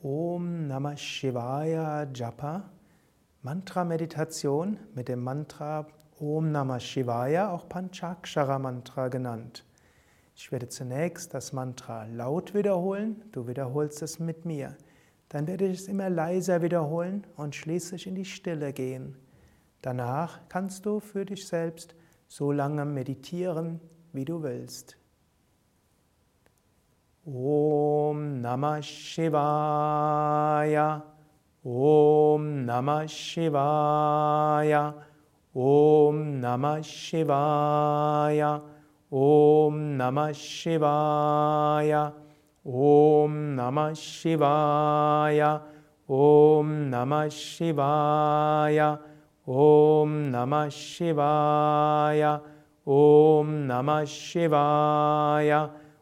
Om Namah Shivaya Japa, Mantra-Meditation mit dem Mantra Om Namah Shivaya, auch Panchakshara Mantra genannt. Ich werde zunächst das Mantra laut wiederholen, du wiederholst es mit mir. Dann werde ich es immer leiser wiederholen und schließlich in die Stille gehen. Danach kannst du für dich selbst so lange meditieren, wie du willst. Om नमः शिवाय। ॐ नमः शिवाय। ॐ नमः शिवाय। ॐ नमः शिवाय। ॐ नमः शिवाय। ॐ नमः शिवाय। ॐ नमः शिवाय। ॐ नमः शिवाय।